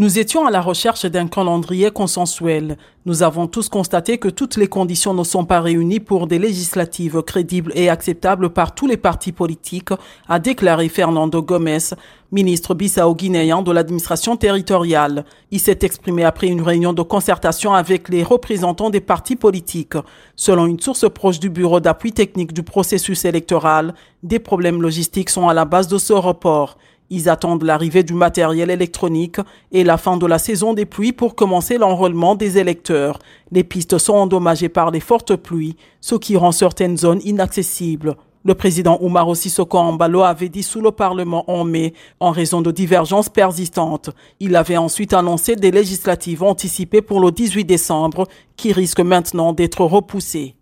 Nous étions à la recherche d'un calendrier consensuel. Nous avons tous constaté que toutes les conditions ne sont pas réunies pour des législatives crédibles et acceptables par tous les partis politiques, a déclaré Fernando Gomez, ministre bissau-guinéen de l'administration territoriale. Il s'est exprimé après une réunion de concertation avec les représentants des partis politiques. Selon une source proche du bureau d'appui technique du processus électoral, des problèmes logistiques sont à la base de ce report. Ils attendent l'arrivée du matériel électronique et la fin de la saison des pluies pour commencer l'enrôlement des électeurs. Les pistes sont endommagées par les fortes pluies, ce qui rend certaines zones inaccessibles. Le président Oumar Sissoko Ambalo avait dit sous le Parlement en mai en raison de divergences persistantes. Il avait ensuite annoncé des législatives anticipées pour le 18 décembre qui risquent maintenant d'être repoussées.